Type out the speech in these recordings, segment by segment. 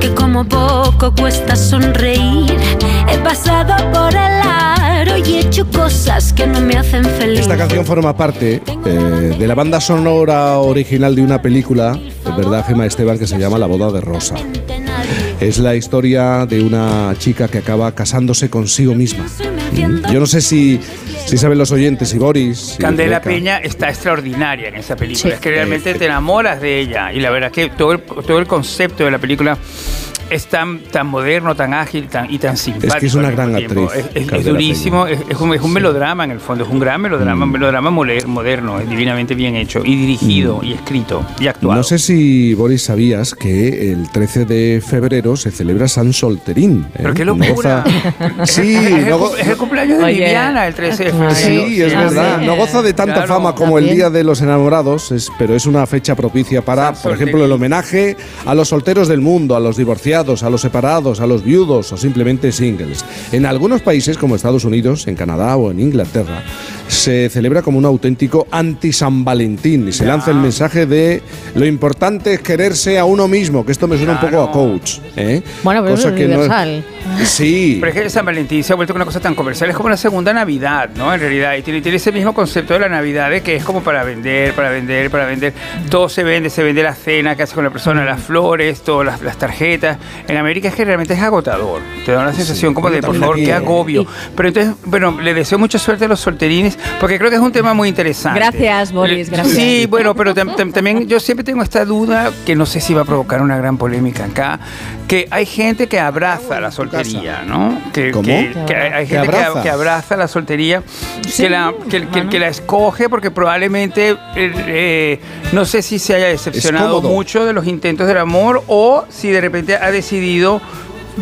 que como poco cuesta sonreír. He pasado por el aro y he hecho cosas que no me hacen feliz. Esta canción forma parte eh, de la banda sonora original de una película, verdad, Gema Esteban, que se llama La boda de Rosa. Es la historia de una chica que acaba casándose consigo misma. Yo no sé si, si saben los oyentes y Boris. Candela Rebeca. Peña está extraordinaria en esa película. Sí. Es que realmente te enamoras de ella. Y la verdad que todo el, todo el concepto de la película es tan, tan moderno, tan ágil tan, y tan simpático. es una al mismo gran actriz, Es, es- es durísimo. Es, es un, es un melodrama en el fondo. Es un gran melodrama, un melodrama mole- moderno, es divinamente bien hecho. Y dirigido, y escrito, y actuado. No sé si, Boris, sabías que el 13 de febrero se celebra San Solterín. ¿eh? Pero qué No locura. goza- Sí, es, el, no cum- go- es el cumpleaños de Oye. Viviana, el 13 de febrero. Sí, es verdad. sí. No goza de tanta Claro. fama como el. Día de los Enamorados, es- pero es una fecha propicia para, San por ejemplo, el homenaje a los solteros del mundo, a los divorciados, a los separados, a los viudos o simplemente singles. En algunos países, como Estados Unidos, en Canadá o en Inglaterra, se celebra como un auténtico anti-San Valentín y se lanza el mensaje de lo importante es quererse a uno mismo, que esto me suena un poco a coach. ¿eh? Bueno, pero Cosa es que no universal. Sí. Pero es que San Valentín se ha vuelto una cosa tan comercial, es como la segunda Navidad, ¿no? En realidad, y tiene, tiene ese mismo concepto de la Navidad, de que es como para vender, para vender, para vender. Todo se vende, se vende la cena que hace con la persona, las flores, todas las, las tarjetas. En América es que realmente es agotador. Te da una sensación como de, por favor, aquí, qué ¿eh? agobio. Pero entonces, bueno, le deseo mucha suerte a los solterines, porque creo que es un tema muy interesante. Gracias, Boris, gracias. Sí, bueno, pero tam- tam- también yo siempre tengo esta duda, que no sé si va a provocar una gran polémica acá, que hay gente que abraza la soltería, ¿no? Que, ¿Cómo? que- que hay, hay ¿Que gente que, abraza? que abraza la soltería, que, la, que, que- que la escoge porque probablemente, eh, eh, no sé si se haya decepcionado mucho de los intentos del amor o si de repente ha decidido...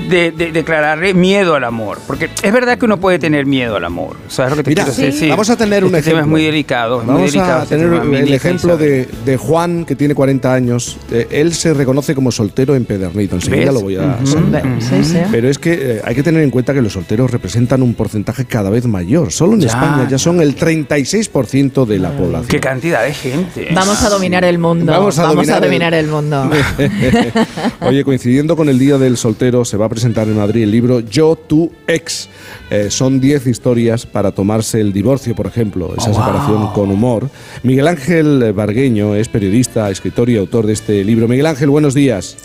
De, de- declararle miedo al amor, porque es verdad que uno puede tener miedo al amor, ¿sabes lo que te Mira, quiero decir? vamos a tener un Este tema ejemplo. es muy delicado, es muy Vamos delicado a este tener tema, el ejemplo de, de Juan, que tiene 40 años. Eh, él se reconoce como soltero empedernido. Enseguida ¿Ves? lo voy a Ujú. saludar. Sí, sí. Pero es que eh, hay que tener en cuenta que los solteros representan un porcentaje cada vez mayor. Solo en Ya, España ya son el 36% de la población. Qué cantidad de gente. Vamos a dominar el mundo. Vamos a dominar el- el mundo. Oye, coincidiendo con el Día del Soltero, se va a presentar en Madrid el libro Yo, tu ex. Eh, son 10 historias para tomarse el divorcio, por ejemplo, esa Oh, separación wow. con humor. Miguel Ángel Bargueño es periodista, escritor y autor de este libro. Miguel Ángel, buenos días.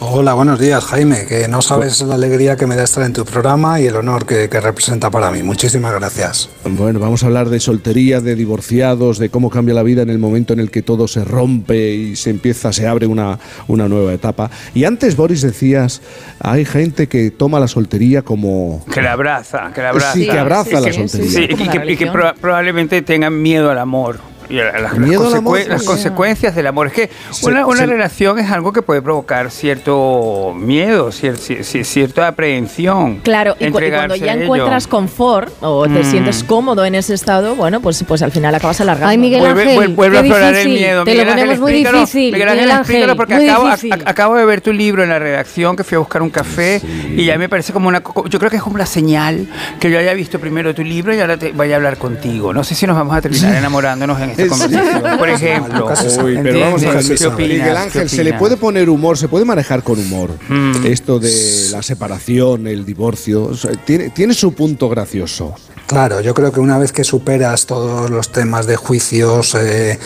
Hola, buenos días, Jaime. Que no sabes la alegría que me da estar en tu programa y el honor que, que representa para mí. Muchísimas gracias. Bueno, vamos a hablar de soltería, de divorciados, de cómo cambia la vida en el momento en el que todo se rompe y se empieza, se abre una, una nueva etapa. Y antes, Boris, decías, hay gente que toma la soltería como... Que la abraza, que la abraza. Sí, que abraza la sí, sí, soltería. Sí, y que, y que proba- probablemente tengan miedo al amor. Y a las, las amor, las sí. consecuencias del amor. Es que Se- una, una se- relación es algo que puede provocar cierto miedo, cier- cier- cier- cierta aprehensión. Claro, y, cu- y cuando ya encuentras confort o te Mm. sientes cómodo en ese estado, bueno, pues, pues al final acabas alargando. Ay, Miguel Vuelve, Ángel, vuel- vuelve qué a aflorar el miedo. Te lo Miguel Ángel, ponemos muy explícalo. difícil. Miguel Ángel, explícalo porque muy acabo, acabo de ver tu libro en la redacción, que fui a buscar un café y ya me parece como una... Yo creo que es como una señal que yo haya visto primero tu libro y ahora te vaya a hablar contigo. No sé si nos vamos a terminar enamorándonos en esta Sí. conversación. Por ejemplo. Uy, pero vamos a ver, ¿Entiendes? ¿Qué opinas? Miguel ¿Qué Ángel, se le puede poner humor, se puede manejar con humor. Mm. Esto de la separación, el divorcio, o sea, tiene, tiene su punto gracioso. Claro, yo creo que una vez que superas todos los temas de juicios, eh,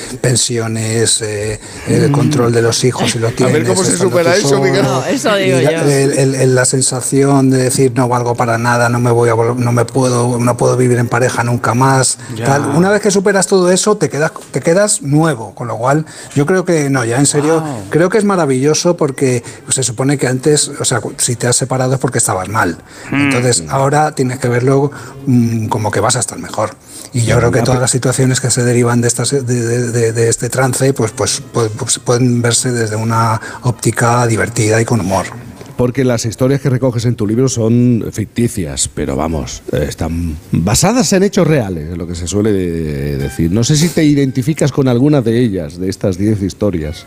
pensiones, eh, el control de los hijos y lo tienes. ver cómo se supera eso, solo, Miguel. No, eso digo y la- yo. el- el- el- la sensación de decir no valgo para nada, no me voy a no me puedo, no puedo vivir en pareja nunca más. Tal. Una vez que superas todo eso, te quedas, te quedas nuevo. Con lo cual, yo creo que no, ya en serio, Wow. creo que es maravilloso porque se supone que antes, o sea, si te has separado es porque estabas mal. Entonces, ahora tienes que verlo mm, como que vas a estar mejor. Y yo creo que todas las situaciones que se derivan de, estas, de, de- de- de este trance, pues, pues, pues, pues pueden verse desde una óptica divertida y con humor. Porque las historias que recoges en tu libro son ficticias, pero vamos, eh, están basadas en hechos reales, es lo que se suele de- decir. No sé si te identificas con alguna de ellas, de estas 10 historias.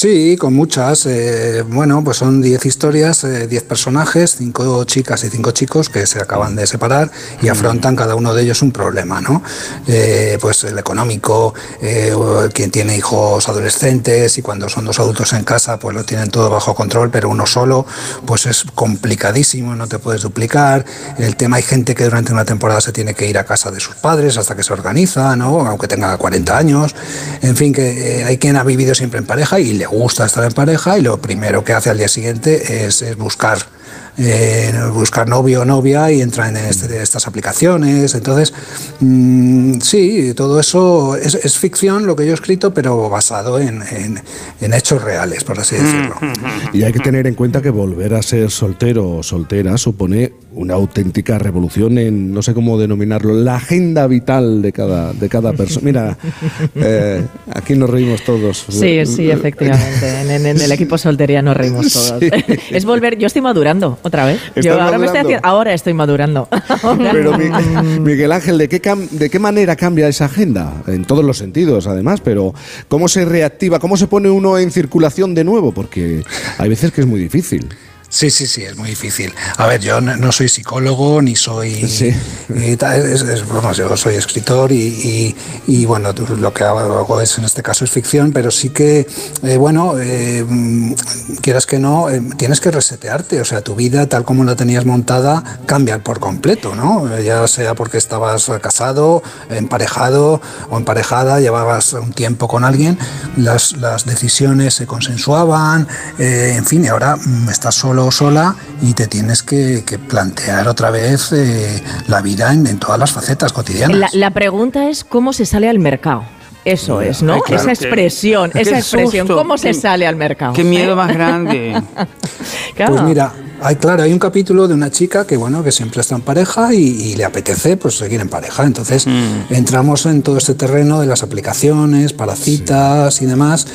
Sí, con muchas. eh, bueno, pues son 10 historias, 10 personajes, 5 chicas y 5 chicos que se acaban de separar y afrontan cada uno de ellos un problema, ¿no? Eh, pues el económico, eh, quien tiene hijos adolescentes y cuando son dos adultos en casa, pues lo tienen todo bajo control, pero uno solo, pues es complicadísimo, no te puedes duplicar. El tema, hay gente que durante una temporada se tiene que ir a casa de sus padres hasta que se organiza, ¿no? Aunque tenga 40 años. En fin, que eh, hay quien ha vivido siempre en pareja y le gusta estar en pareja y lo primero que hace al día siguiente es, es buscar eh, buscar novio o novia y entra en este- estas aplicaciones. Entonces, mm, sí, todo eso es, es ficción lo que yo he escrito, pero basado en, en- en hechos reales, por así decirlo. Y hay que tener en cuenta que volver a ser soltero o soltera supone una auténtica revolución en, no sé cómo denominarlo, la agenda vital de cada, de cada persona. Mira, eh, aquí nos reímos todos. Sí, sí, efectivamente. En, en- en el equipo soltería nos reímos todos. Sí. Es volver, yo estoy madurando otra vez. ¿Estás Yo ahora me estoy madurando? haciendo, ahora estoy madurando. Pero Mi- Miguel Ángel, ¿de qué, cam- ¿de qué manera cambia esa agenda? En todos los sentidos, además, pero ¿cómo se reactiva? ¿Cómo se pone uno en circulación de nuevo? Porque hay veces que es muy difícil. Sí, sí, sí, es muy difícil. A ver, yo no, soy psicólogo ni soy. Sí. tal, es- es- vamos, yo soy escritor y, y- y, bueno, lo que hago es, en este caso es ficción, pero sí que, eh, bueno, eh, mm, quieras que no, eh, tienes que resetearte. O sea, tu vida tal como la tenías montada cambia por completo, ¿no? Ya sea porque estabas casado, emparejado o emparejada, llevabas un tiempo con alguien, las, las decisiones se consensuaban, en fin, y ahora mm, estás solo o sola y te tienes que, que plantear otra vez eh, la vida en, en todas las facetas cotidianas. La, la pregunta es cómo se sale al mercado. Eso es, ¿no? Ay, claro, esa expresión, qué esa expresión, susto, ¿cómo se qué- sale al mercado? Qué miedo ¿Eh? más grande. Claro. Pues mira, hay, claro, hay un capítulo de una chica que bueno, que siempre está en pareja y, y le apetece pues seguir en pareja. Entonces entramos en todo este terreno de las aplicaciones para citas y demás.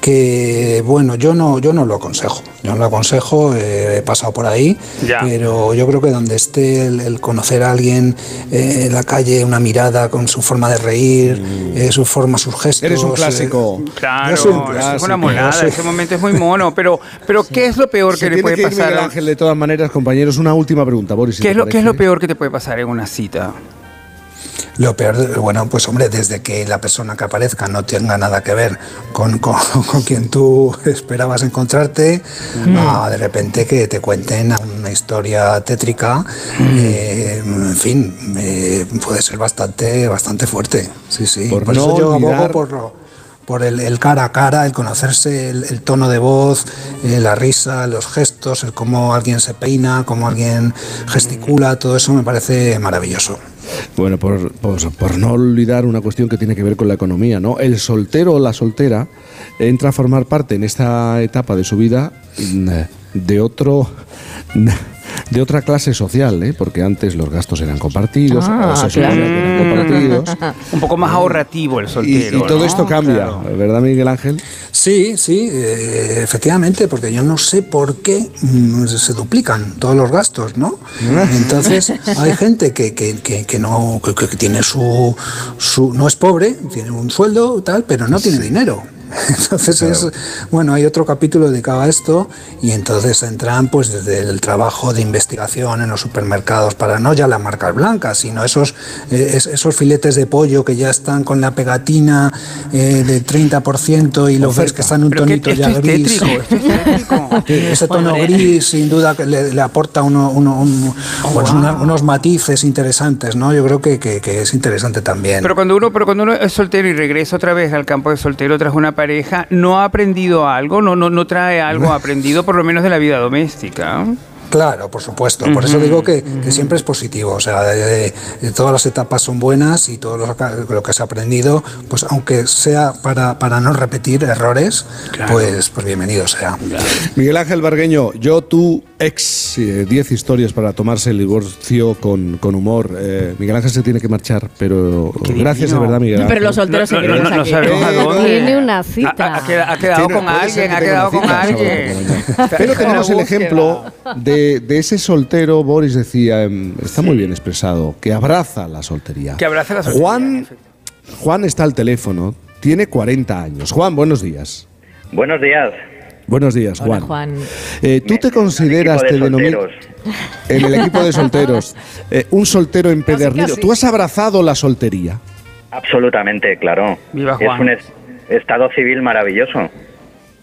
Que bueno, yo no, yo no lo aconsejo. Yo no lo aconsejo, eh, he pasado por ahí, Ya. pero yo creo que donde esté el, el conocer a alguien eh, en la calle, una mirada con su forma de reír, eh, su forma, sus gestos. Eres un eh, clásico. Claro, soy un eso es clásico, una monada, soy- ese momento es muy mono, pero, pero ¿qué es lo peor Se que le tiene puede que pasar? Ángel, de todas maneras, compañeros. Una última pregunta, Boris. si ¿Qué es, lo, ¿Qué es lo peor que te puede pasar en una cita? Lo peor, bueno, pues hombre, desde que la persona que aparezca no tenga nada que ver con, con, con quien tú esperabas encontrarte, a de repente que te cuenten una historia tétrica, eh, en fin, eh, puede ser bastante, bastante fuerte. Sí, sí. Por Por, no eso yo olvidar- abogo por lo- por el, el cara a cara, el conocerse, el, el tono de voz, eh, la risa, los gestos, el cómo alguien se peina, cómo alguien gesticula, todo eso me parece maravilloso. Bueno, por, por- por no olvidar una cuestión que tiene que ver con la economía, ¿no? El soltero o la soltera entra a formar parte en esta etapa de su vida mm, de otro de otra clase social, ¿eh? porque antes los gastos eran compartidos, Ah, o se supone claro. que eran compartidos. Un poco más ahorrativo el soltero. y todo ¿no? esto cambia, Claro. ¿verdad, Miguel Ángel? Sí, sí, eh, efectivamente, porque yo no sé por qué mm, se duplican todos los gastos, ¿no? Entonces, hay gente que, que, que, que no que, que tiene su, su. no es pobre, tiene un sueldo, tal, pero no tiene dinero. Entonces es, bueno, hay otro capítulo dedicado a esto y entonces entran pues desde el trabajo de investigación en los supermercados para no ya las marcas blancas, sino esos, eh, es- esos filetes de pollo que ya están con la pegatina eh, de 30% y los ves que están un Pero que tonito esto ya es gris. tétrico, esto es tétrico. Ese tono gris, sin duda, que le, le aporta uno, uno- un- pues una- unos matices interesantes, ¿no? Yo creo que, que- que es interesante también. Pero cuando uno, pero cuando uno es soltero y regresa otra vez al campo de soltero tras una pareja, ¿no ha aprendido algo? ¿No, no, no trae algo aprendido por lo menos de la vida doméstica? Claro, por supuesto. Por eso digo que, que siempre es positivo. O sea, de- de todas las etapas son buenas y todo lo, que- lo que se ha aprendido, pues aunque sea para, para no repetir errores, pues, pues bienvenido sea. Miguel Ángel Bargueño, yo, tú, ex, eh, 10 historias para tomarse el divorcio con, con humor. Eh, Miguel Ángel se tiene que marchar, pero Qué gracias de divino. verdad, Miguel Ángel. Pero los solteros No, no, no, no aquí. sabemos. Tiene una cita. Ha, ha queda- ha quedado Tiene- con alguien, ha quedado con cita, alguien. Pero en tenemos el ejemplo de, de ese soltero, Boris decía, em, está muy bien expresado, que abraza la soltería. Que abraza la soltería, Juan, Juan está al teléfono, tiene 40 años. Juan, buenos días. Buenos días. Buenos días, Hola, Juan. Juan. Eh, ¿Tú te consideras, equipo te de denominas solteros. en el equipo de solteros, eh, un soltero empedernido? casi. ¿Tú has abrazado la soltería? Absolutamente, claro. Viva Es un es- estado civil maravilloso.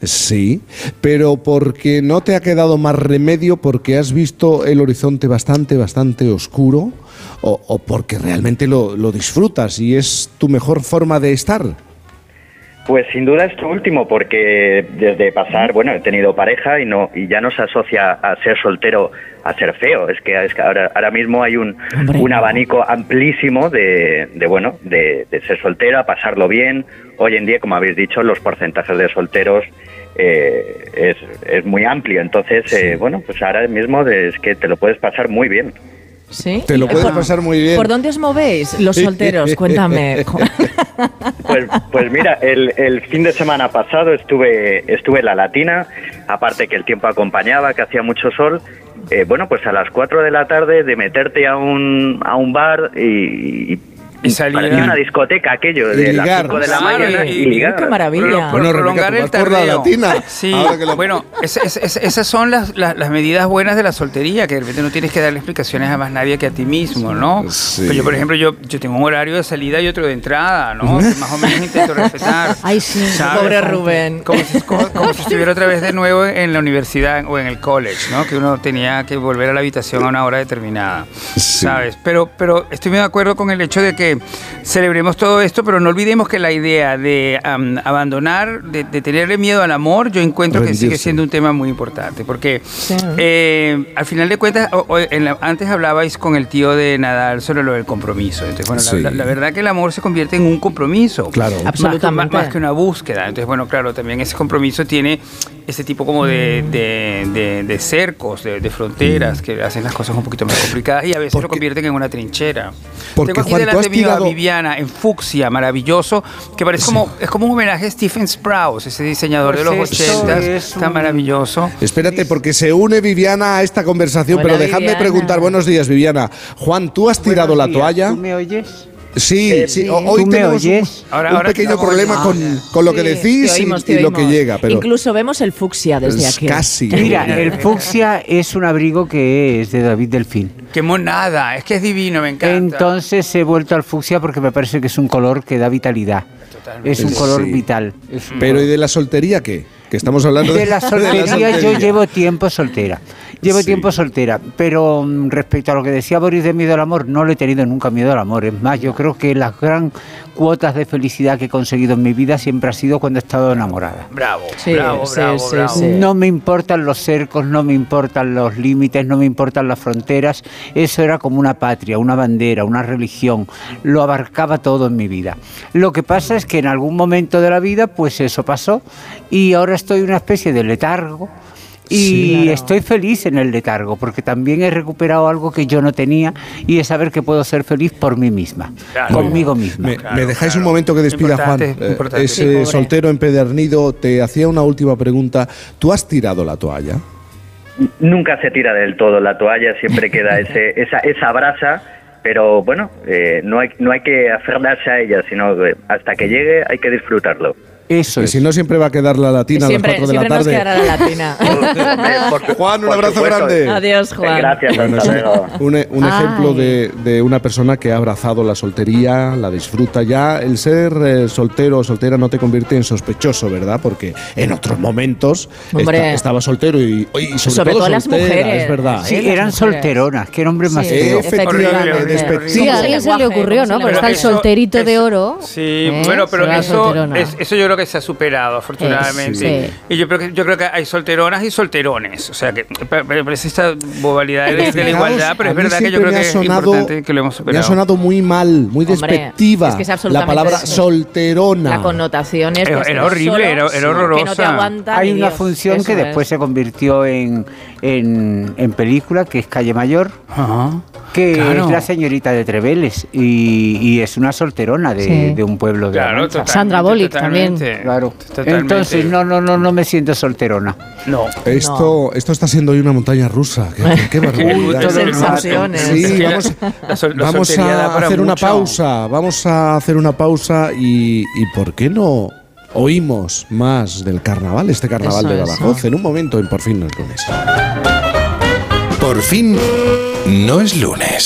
Sí, pero porque no te ha quedado más remedio porque has visto el horizonte bastante, bastante oscuro o, o porque realmente lo, lo disfrutas y es tu mejor forma de estar. Pues sin duda esto último, porque desde pasar, bueno, he tenido pareja y no y ya no se asocia a ser soltero a ser feo. Es que, es que ahora, ahora mismo hay un, Hombre, un no. abanico amplísimo de, de bueno, de, de ser soltera, pasarlo bien. Hoy en día, como habéis dicho, los porcentajes de solteros eh, es, es muy amplio. Entonces, eh, bueno, pues ahora mismo es que te lo puedes pasar muy bien. ¿Sí? Te lo puedes por- pasar muy bien. ¿Por dónde os movéis, los solteros? Cuéntame. Pues, pues mira, el, el fin de semana pasado estuve, estuve en la Latina, aparte que el tiempo acompañaba, que hacía mucho sol. eh, bueno, pues a las 4 de la tarde de meterte a un, a un bar y, y Y salir a- una discoteca aquello de las ligar. 5 de la mañana y- y, ligar. Qué maravilla. Bueno, prolongar el tardeo. latina, Sí, bueno, es- es- es- esas son las, las, las medidas buenas de la soltería, que de repente no tienes que darle explicaciones a más nadie que a ti mismo, ¿no? Sí. Pues yo, por ejemplo, yo, yo tengo un horario de salida y otro de entrada, ¿no? Que más o menos intento respetar. Ay, sí, ¿sabes? pobre Como- Rubén. Como si, como- como si estuviera otra vez de nuevo en la universidad o en el college, ¿no? Que uno tenía que volver a la habitación a una hora determinada, ¿sabes? Pero, pero estoy muy de acuerdo con el hecho de que celebremos todo esto, pero no olvidemos que la idea de abandonar, de, de tenerle miedo al amor, yo encuentro que sigue siendo un tema muy importante, porque Sí. eh, al final de cuentas, o- o en la- antes hablabais con el tío de Nadal sobre lo del compromiso. Entonces, bueno, la- Sí. la, la verdad que el amor se convierte en un compromiso. Claro. Más que- Absolutamente. Más, más que una búsqueda. Entonces, bueno, claro, también ese compromiso tiene ese tipo como de, de, de- de cercos, de, de fronteras, que hacen las cosas un poquito más complicadas y a veces lo convierten en una trinchera. Porque, Tengo aquí Juan, delante a Viviana en fucsia, maravilloso, que parece como, es como un homenaje a Stephen Sprouse, ese diseñador de los Pues esto 80 es tan un- maravilloso. Espérate, porque se une Viviana a esta conversación, Hola, pero dejadme Viviana. preguntar, buenos días, Viviana. Juan, ¿tú has tirado la toalla? ¿Tú me oyes? Sí, sí. o- Hoy ¿Tú me tenemos un, oyes? Ahora- un ahora pequeño estamos problema con, con lo que Sí, decís te y- oímos, y, lo que llega, pero Incluso vemos el fucsia desde es aquí. casi. Mira, el fucsia es un abrigo que es de David Delfín. Qué monada, es que es divino, me encanta. Entonces he vuelto al fucsia porque me parece que es un color que da vitalidad. Totalmente. Es un color Sí. vital. Un Pero ¿y color- de la soltería qué? Que estamos hablando de la soltería yo soltería. llevo tiempo soltera. Llevo Sí. tiempo soltera, pero mm, respecto a lo que decía Boris de miedo al amor, no le he tenido nunca miedo al amor. Es más, yo creo que las gran cuotas de felicidad que he conseguido en mi vida siempre ha sido cuando he estado enamorada. Bravo, Sí, bravo, sí, bravo, sí, bravo. sí. No me importan los cercos, no me importan los límites, no me importan las fronteras. Eso era como una patria, una bandera, una religión. Lo abarcaba todo en mi vida. Lo que pasa es que en algún momento de la vida, pues eso pasó y ahora estoy en una especie de letargo. Y Sí, claro. estoy feliz en el letargo porque también he recuperado algo que yo no tenía y es saber que puedo ser feliz por mí misma, Claro. conmigo misma. Me, Claro, me dejáis claro. un momento que despida Juan. Importante, Eh, importante. Sí, Ese soltero empedernido te hacía una última pregunta. ¿Tú has tirado la toalla? Nunca se tira del todo la toalla, siempre queda ese, esa, esa brasa, pero bueno, eh, no, hay, no hay que aferrarse a ella, sino que hasta que llegue hay que disfrutarlo. Eso Que es. si no, siempre va a quedar la latina siempre a las 4 de la siempre nos tarde. quedará la latina. Por Juan, un abrazo supuesto. grande. Adiós, Juan. Gracias, Bueno, un, un Ay. ejemplo de, de una persona que ha abrazado la soltería, la disfruta ya. El ser eh, soltero o soltera no te convierte en sospechoso, ¿verdad? Porque en otros momentos Hombre. esta- estaba soltero y, y sobre, Sobre todo todo las soltera, mujeres. es verdad. Sí, ¿eh? las eran solteronas, qué nombre más Sí, feo. Efectivamente. Sí, a alguien se le ocurrió, ¿no? Pero está el solterito de oro. Sí, ¿eh? bueno, pero eso yo creo que se ha superado, afortunadamente. Sí. Y yo creo que yo creo que hay solteronas y solterones. O sea, que me me parece esta modalidad de, de la igualdad, pero es verdad que yo creo me que ha es sonado- importante que lo hemos Me superado. ha sonado muy mal, muy Hombre, despectiva es que es la palabra eso. solterona. La connotación es Era- era horrible, solo, era- era que no te horrorosa. aguanta Hay una Dios. función que es. después se convirtió en, en, en película, que es Calle Mayor, Ajá. Que Claro. es la señorita de Treveles y, y es una solterona de, Sí. de un pueblo de Claro, totalmente, Sandra totalmente. también. Claro. Totalmente. Entonces no, no, no, no me siento solterona. No. Esto, esto está siendo hoy una montaña rusa. Qué, qué barbaridad. el sensaciones. Sí, vamos, la sol- la vamos soltería da a hacer una pausa. Vamos a hacer una pausa y, y ¿por qué no oímos más del carnaval, este carnaval Eso de Badajoz, en un momento en Por fin es lunes. Por fin no es lunes.